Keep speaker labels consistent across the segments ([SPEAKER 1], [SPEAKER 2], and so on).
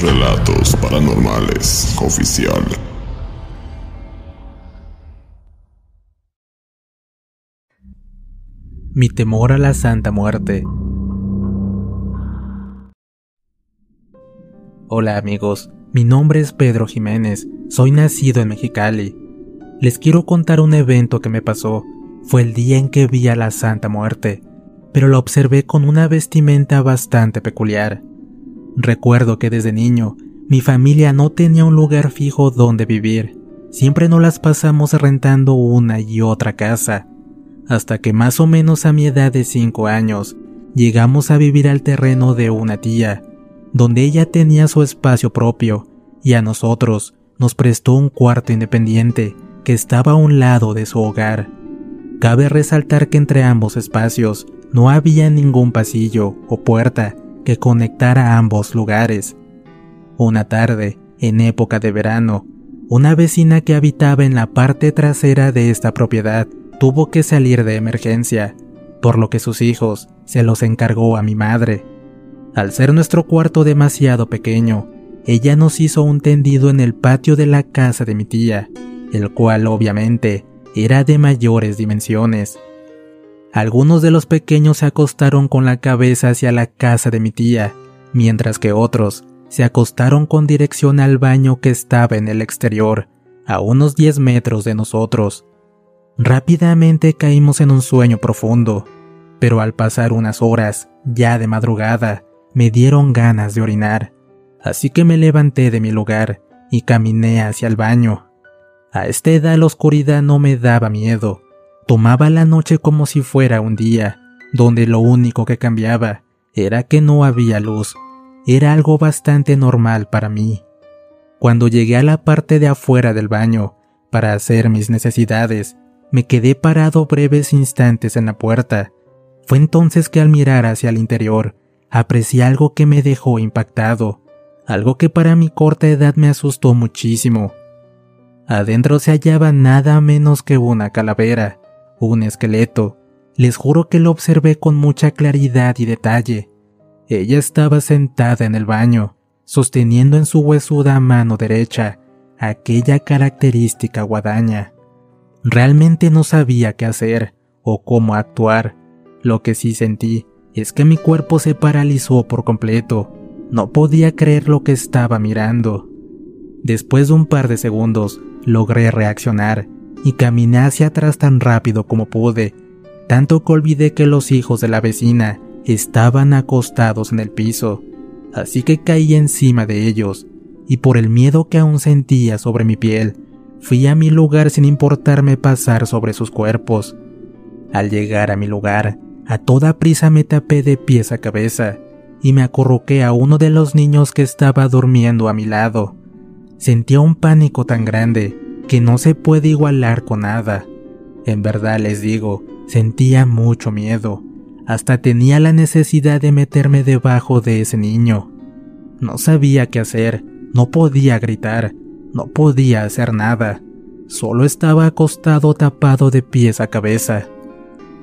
[SPEAKER 1] Relatos Paranormales Oficial.
[SPEAKER 2] Mi temor a la Santa Muerte. Hola amigos, mi nombre es Pedro Jiménez, soy nacido en Mexicali. Les quiero contar un evento que me pasó. Fue el día en que vi a la Santa Muerte, pero la observé con una vestimenta bastante peculiar. Recuerdo que desde niño mi familia no tenía un lugar fijo donde vivir. Siempre nos las pasamos rentando una y otra casa. Hasta que más o menos a mi edad de 5 años llegamos a vivir al terreno de una tía, donde ella tenía su espacio propio y a nosotros nos prestó un cuarto independiente que estaba a un lado de su hogar. Cabe resaltar que entre ambos espacios no había ningún pasillo o puerta que conectara ambos lugares. Una tarde, en época de verano, una vecina que habitaba en la parte trasera de esta propiedad tuvo que salir de emergencia, por lo que sus hijos se los encargó a mi madre. Al ser nuestro cuarto demasiado pequeño, ella nos hizo un tendido en el patio de la casa de mi tía, el cual obviamente era de mayores dimensiones. Algunos de los pequeños se acostaron con la cabeza hacia la casa de mi tía, mientras que otros se acostaron con dirección al baño que estaba en el exterior, a unos 10 metros de nosotros. Rápidamente caímos en un sueño profundo, pero al pasar unas horas, ya de madrugada, me dieron ganas de orinar, así que me levanté de mi lugar y caminé hacia el baño. A esta edad la oscuridad no me daba miedo, Tomaba la noche como si fuera un día, donde lo único que cambiaba era que no había luz. Era algo bastante normal para mí. Cuando llegué a la parte de afuera del baño para hacer mis necesidades, me quedé parado breves instantes en la puerta. Fue entonces que al mirar hacia el interior, aprecié algo que me dejó impactado, algo que para mi corta edad me asustó muchísimo. Adentro se hallaba nada menos que una calavera, un esqueleto. Les juro que lo observé con mucha claridad y detalle. Ella estaba sentada en el baño, sosteniendo en su huesuda mano derecha aquella característica guadaña. Realmente no sabía qué hacer o cómo actuar. Lo que sí sentí es que mi cuerpo se paralizó por completo. No podía creer lo que estaba mirando. Después de un par de segundos, logré reaccionar y caminé hacia atrás tan rápido como pude, tanto que olvidé que los hijos de la vecina estaban acostados en el piso, así que caí encima de ellos, y por el miedo que aún sentía sobre mi piel, fui a mi lugar sin importarme pasar sobre sus cuerpos. Al llegar a mi lugar, a toda prisa me tapé de pies a cabeza y me acurruqué a uno de los niños que estaba durmiendo a mi lado. Sentía un pánico tan grande que no se puede igualar con nada. En verdad les digo, sentía mucho miedo. Hasta tenía la necesidad de meterme debajo de ese niño. No sabía qué hacer, no podía gritar, no podía hacer nada. Solo estaba acostado tapado de pies a cabeza.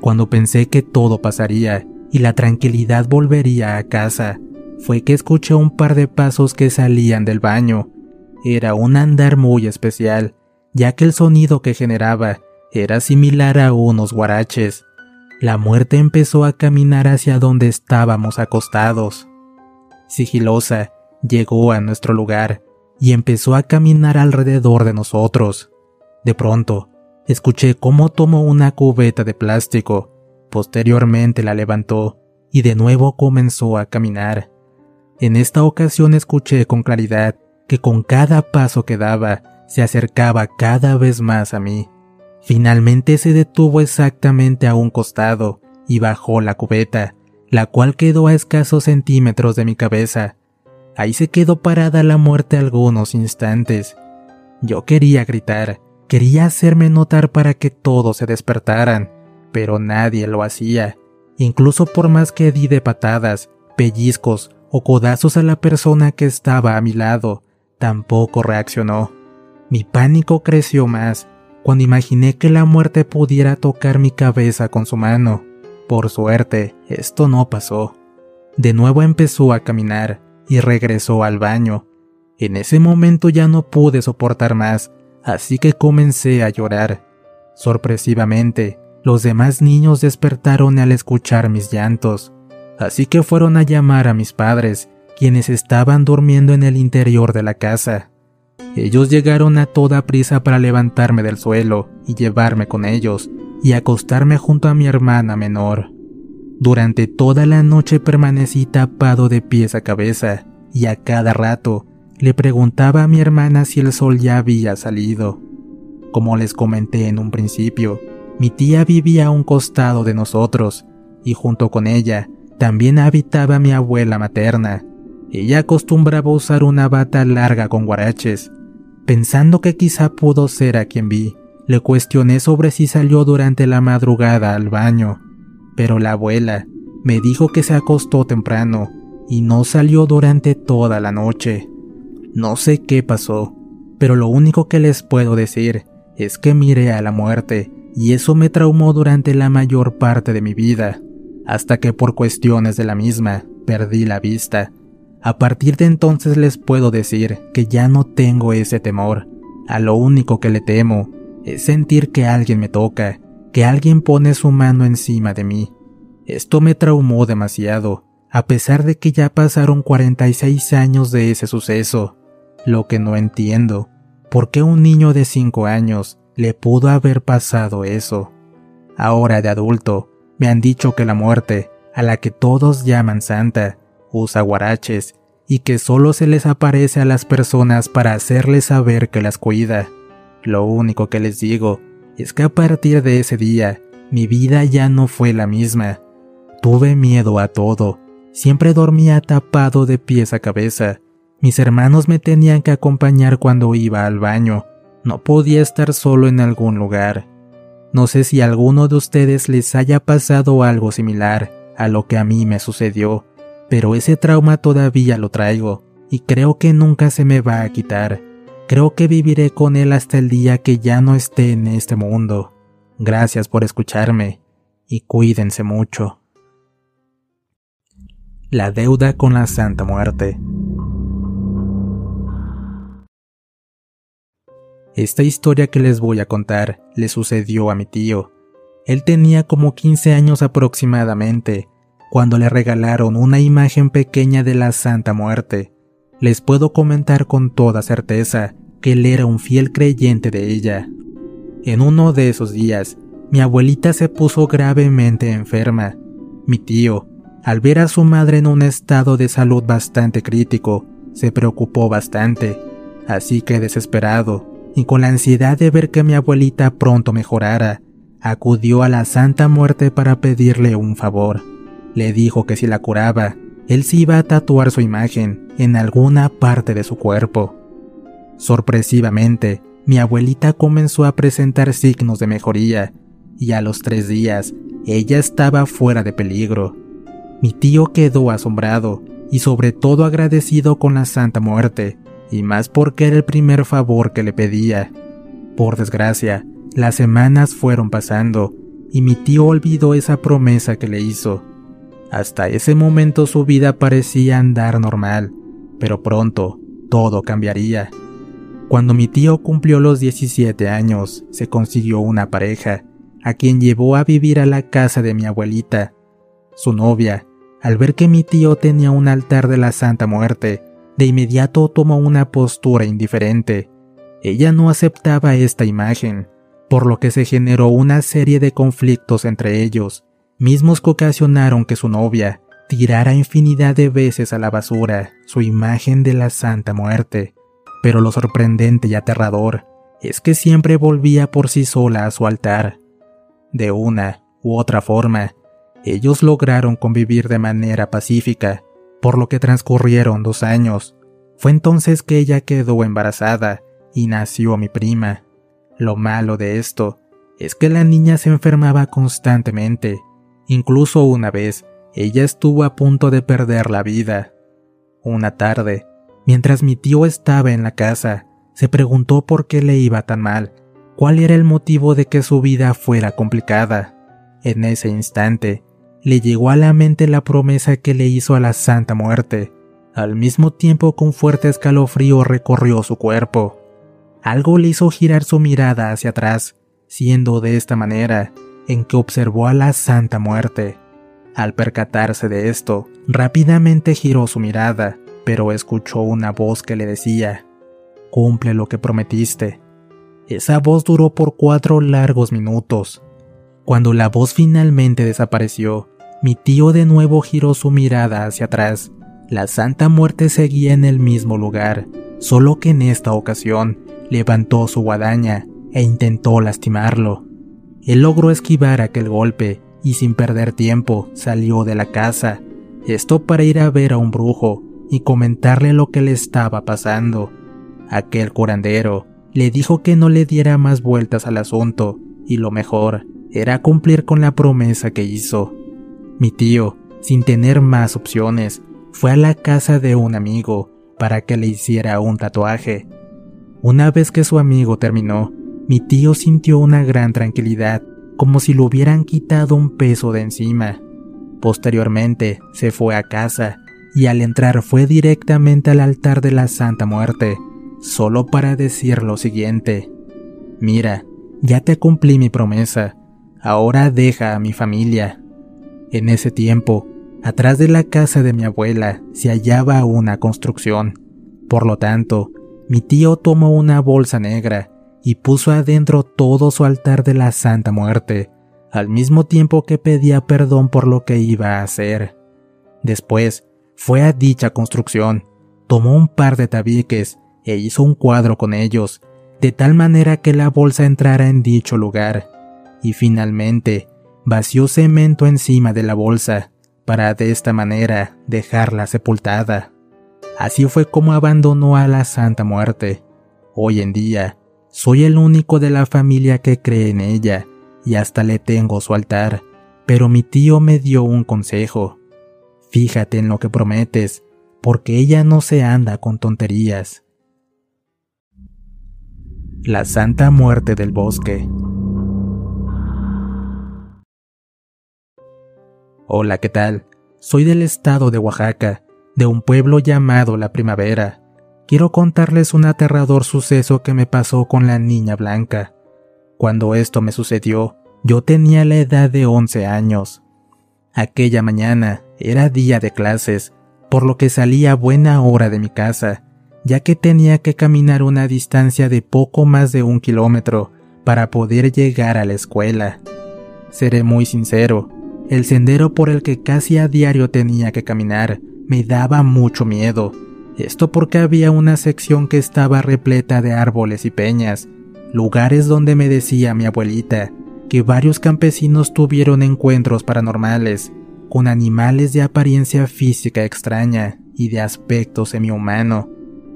[SPEAKER 2] Cuando pensé que todo pasaría y la tranquilidad volvería a casa fue que escuché un par de pasos que salían del baño. Era un andar muy especial, ya que el sonido que generaba era similar a unos guaraches. La muerte empezó a caminar hacia donde estábamos acostados. Sigilosa, llegó a nuestro lugar y empezó a caminar alrededor de nosotros. De pronto, escuché cómo tomó una cubeta de plástico, posteriormente la levantó y de nuevo comenzó a caminar. En esta ocasión escuché con claridad que con cada paso que daba se acercaba cada vez más a mí. Finalmente se detuvo exactamente a un costado y bajó la cubeta, la cual quedó a escasos centímetros de mi cabeza. Ahí se quedó parada la muerte algunos instantes. Yo quería gritar, quería hacerme notar para que todos se despertaran, pero nadie lo hacía. Incluso por más que di de patadas, pellizcos o codazos a la persona que estaba a mi lado, tampoco reaccionó. Mi pánico creció más cuando imaginé que la muerte pudiera tocar mi cabeza con su mano. Por suerte, esto no pasó. De nuevo empezó a caminar y regresó al baño. En ese momento ya no pude soportar más, así que comencé a llorar. Sorpresivamente, los demás niños despertaron al escuchar mis llantos así que fueron a llamar a mis padres, quienes estaban durmiendo en el interior de la casa. Ellos llegaron a toda prisa para levantarme del suelo y llevarme con ellos y acostarme junto a mi hermana menor. Durante toda la noche permanecí tapado de pies a cabeza y a cada rato le preguntaba a mi hermana si el sol ya había salido. Como les comenté en un principio, mi tía vivía a un costado de nosotros y junto con ella también habitaba mi abuela materna. Ella acostumbraba usar una bata larga con guaraches. Pensando que quizá pudo ser a quien vi, le cuestioné sobre si salió durante la madrugada al baño, pero la abuela me dijo que se acostó temprano y no salió durante toda la noche. No sé qué pasó, pero lo único que les puedo decir es que miré a la muerte y eso me traumó durante la mayor parte de mi vida hasta que por cuestiones de la misma perdí la vista. A partir de entonces les puedo decir que ya no tengo ese temor. A lo único que le temo es sentir que alguien me toca, que alguien pone su mano encima de mí. Esto me traumó demasiado, a pesar de que ya pasaron 46 años de ese suceso. Lo que no entiendo, ¿por qué un niño de 5 años le pudo haber pasado eso? Ahora de adulto, me han dicho que la muerte, a la que todos llaman santa, usa guaraches y que solo se les aparece a las personas para hacerles saber que las cuida. Lo único que les digo es que a partir de ese día, mi vida ya no fue la misma. Tuve miedo a todo, siempre dormía tapado de pies a cabeza. Mis hermanos me tenían que acompañar cuando iba al baño. No podía estar solo en algún lugar. No sé si a alguno de ustedes les haya pasado algo similar a lo que a mí me sucedió, pero ese trauma todavía lo traigo y creo que nunca se me va a quitar. Creo que viviré con él hasta el día que ya no esté en este mundo. Gracias por escucharme y cuídense mucho. La deuda con la Santa Muerte. Esta historia que les voy a contar le sucedió a mi tío. Él tenía como 15 años aproximadamente, cuando le regalaron una imagen pequeña de la Santa Muerte. Les puedo comentar con toda certeza que él era un fiel creyente de ella. En uno de esos días, mi abuelita se puso gravemente enferma. Mi tío, al ver a su madre en un estado de salud bastante crítico, se preocupó bastante, así que desesperado, y con la ansiedad de ver que mi abuelita pronto mejorara, acudió a la Santa Muerte para pedirle un favor. Le dijo que si la curaba, él se iba a tatuar su imagen en alguna parte de su cuerpo. Sorpresivamente, mi abuelita comenzó a presentar signos de mejoría, y a los tres días, ella estaba fuera de peligro. Mi tío quedó asombrado y sobre todo agradecido con la Santa Muerte, y más porque era el primer favor que le pedía. Por desgracia, las semanas fueron pasando y mi tío olvidó esa promesa que le hizo. Hasta ese momento su vida parecía andar normal, pero pronto todo cambiaría. Cuando mi tío cumplió los 17 años, se consiguió una pareja, a quien llevó a vivir a la casa de mi abuelita. Su novia, al ver que mi tío tenía un altar de la Santa Muerte, de inmediato tomó una postura indiferente. Ella no aceptaba esta imagen, por lo que se generó una serie de conflictos entre ellos, mismos que ocasionaron que su novia tirara infinidad de veces a la basura su imagen de la Santa Muerte. Pero lo sorprendente y aterrador es que siempre volvía por sí sola a su altar. De una u otra forma, ellos lograron convivir de manera pacífica, por lo que transcurrieron dos años. Fue entonces que ella quedó embarazada y nació mi prima. Lo malo de esto es que la niña se enfermaba constantemente. Incluso una vez, ella estuvo a punto de perder la vida. Una tarde, mientras mi tío estaba en la casa, se preguntó por qué le iba tan mal, cuál era el motivo de que su vida fuera complicada. En ese instante, le llegó a la mente la promesa que le hizo a la Santa Muerte. Al mismo tiempo con fuerte escalofrío recorrió su cuerpo. Algo le hizo girar su mirada hacia atrás, siendo de esta manera en que observó a la Santa Muerte. Al percatarse de esto, rápidamente giró su mirada, pero escuchó una voz que le decía, Cumple lo que prometiste. Esa voz duró por cuatro largos minutos. Cuando la voz finalmente desapareció, mi tío de nuevo giró su mirada hacia atrás. La Santa Muerte seguía en el mismo lugar, solo que en esta ocasión levantó su guadaña e intentó lastimarlo. Él logró esquivar aquel golpe y sin perder tiempo salió de la casa, esto para ir a ver a un brujo y comentarle lo que le estaba pasando. Aquel curandero le dijo que no le diera más vueltas al asunto y lo mejor era cumplir con la promesa que hizo. Mi tío, sin tener más opciones, fue a la casa de un amigo para que le hiciera un tatuaje. Una vez que su amigo terminó, mi tío sintió una gran tranquilidad, como si le hubieran quitado un peso de encima. Posteriormente se fue a casa y al entrar fue directamente al altar de la Santa Muerte, solo para decir lo siguiente. Mira, ya te cumplí mi promesa, ahora deja a mi familia. En ese tiempo, atrás de la casa de mi abuela se hallaba una construcción. Por lo tanto, mi tío tomó una bolsa negra y puso adentro todo su altar de la Santa Muerte, al mismo tiempo que pedía perdón por lo que iba a hacer. Después, fue a dicha construcción, tomó un par de tabiques e hizo un cuadro con ellos, de tal manera que la bolsa entrara en dicho lugar, y finalmente vació cemento encima de la bolsa para de esta manera dejarla sepultada. Así fue como abandonó a la Santa Muerte. Hoy en día, soy el único de la familia que cree en ella y hasta le tengo su altar, pero mi tío me dio un consejo. Fíjate en lo que prometes, porque ella no se anda con tonterías. La Santa Muerte del Bosque Hola, ¿qué tal? Soy del estado de Oaxaca, de un pueblo llamado La Primavera. Quiero contarles un aterrador suceso que me pasó con la niña blanca. Cuando esto me sucedió, yo tenía la edad de 11 años. Aquella mañana era día de clases, por lo que salí a buena hora de mi casa, ya que tenía que caminar una distancia de poco más de un kilómetro para poder llegar a la escuela. Seré muy sincero, el sendero por el que casi a diario tenía que caminar me daba mucho miedo. Esto porque había una sección que estaba repleta de árboles y peñas, lugares donde me decía mi abuelita que varios campesinos tuvieron encuentros paranormales con animales de apariencia física extraña y de aspecto semihumano.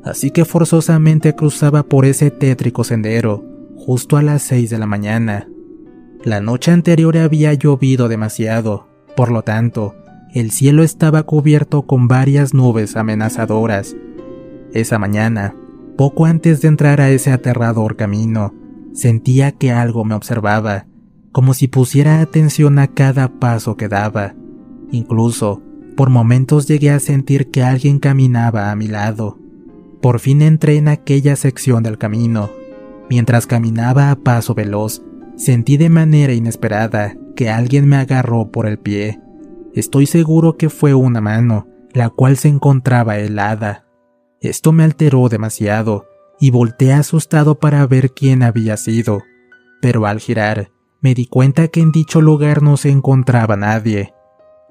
[SPEAKER 2] Así que forzosamente cruzaba por ese tétrico sendero justo a las 6 de la mañana, la noche anterior había llovido demasiado, por lo tanto, el cielo estaba cubierto con varias nubes amenazadoras. Esa mañana, poco antes de entrar a ese aterrador camino, sentía que algo me observaba, como si pusiera atención a cada paso que daba. Incluso, por momentos llegué a sentir que alguien caminaba a mi lado. Por fin entré en aquella sección del camino. Mientras caminaba a paso veloz, sentí de manera inesperada que alguien me agarró por el pie. Estoy seguro que fue una mano, la cual se encontraba helada. Esto me alteró demasiado y volteé asustado para ver quién había sido. Pero al girar, me di cuenta que en dicho lugar no se encontraba nadie.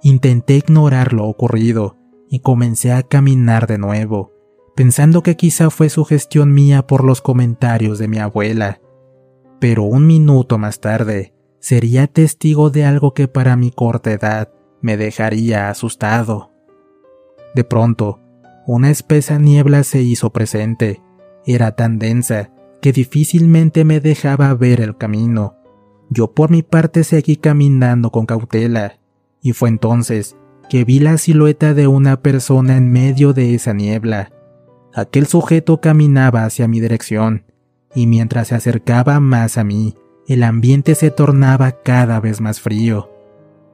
[SPEAKER 2] Intenté ignorar lo ocurrido y comencé a caminar de nuevo, pensando que quizá fue sugestión mía por los comentarios de mi abuela. Pero un minuto más tarde, sería testigo de algo que para mi corta edad me dejaría asustado. De pronto, una espesa niebla se hizo presente. Era tan densa que difícilmente me dejaba ver el camino. Yo por mi parte seguí caminando con cautela, y fue entonces que vi la silueta de una persona en medio de esa niebla. Aquel sujeto caminaba hacia mi dirección, y mientras se acercaba más a mí, el ambiente se tornaba cada vez más frío.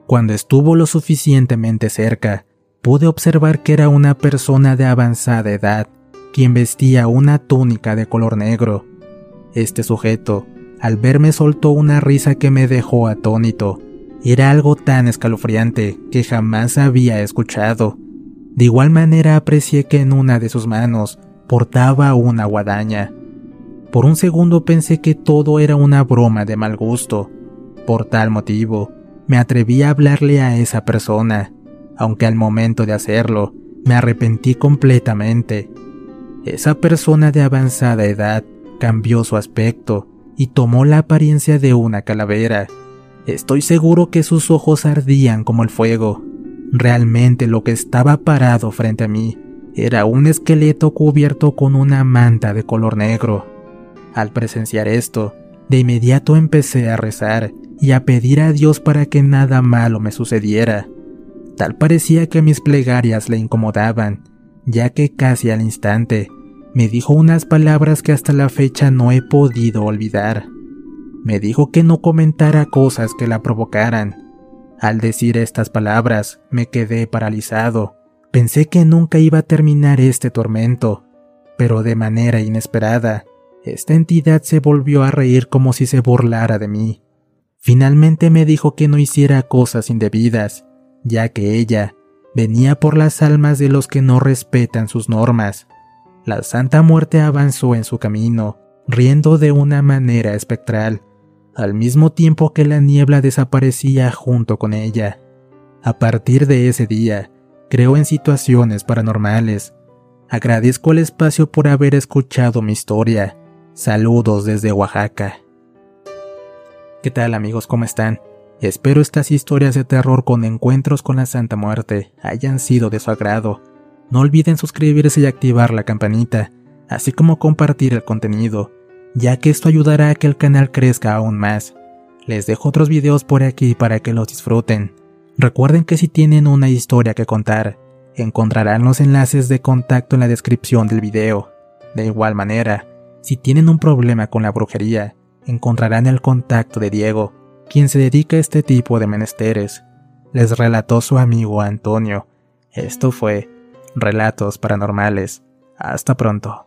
[SPEAKER 2] Cuando estuvo lo suficientemente cerca, pude observar que era una persona de avanzada edad, quien vestía una túnica de color negro. Este sujeto, al verme, soltó una risa que me dejó atónito. Era algo tan escalofriante que jamás había escuchado. De igual manera aprecié que en una de sus manos portaba una guadaña. Por un segundo pensé que todo era una broma de mal gusto. Por tal motivo, me atreví a hablarle a esa persona, aunque al momento de hacerlo me arrepentí completamente. Esa persona de avanzada edad cambió su aspecto y tomó la apariencia de una calavera. Estoy seguro que sus ojos ardían como el fuego. Realmente lo que estaba parado frente a mí era un esqueleto cubierto con una manta de color negro. Al presenciar esto, de inmediato empecé a rezar y a pedir a Dios para que nada malo me sucediera. Tal parecía que mis plegarias le incomodaban, ya que casi al instante me dijo unas palabras que hasta la fecha no he podido olvidar. Me dijo que no comentara cosas que la provocaran. Al decir estas palabras me quedé paralizado. Pensé que nunca iba a terminar este tormento, pero de manera inesperada, esta entidad se volvió a reír como si se burlara de mí. Finalmente me dijo que no hiciera cosas indebidas, ya que ella venía por las almas de los que no respetan sus normas. La Santa Muerte avanzó en su camino, riendo de una manera espectral, al mismo tiempo que la niebla desaparecía junto con ella. A partir de ese día, creo en situaciones paranormales. Agradezco el espacio por haber escuchado mi historia. Saludos desde Oaxaca. ¿Qué tal amigos? ¿Cómo están? Espero estas historias de terror con encuentros con la Santa Muerte hayan sido de su agrado. No olviden suscribirse y activar la campanita, así como compartir el contenido, ya que esto ayudará a que el canal crezca aún más. Les dejo otros videos por aquí para que los disfruten. Recuerden que si tienen una historia que contar, encontrarán los enlaces de contacto en la descripción del video. De igual manera, si tienen un problema con la brujería, encontrarán el contacto de Diego, quien se dedica a este tipo de menesteres. Les relató su amigo Antonio. Esto fue Relatos Paranormales. Hasta pronto.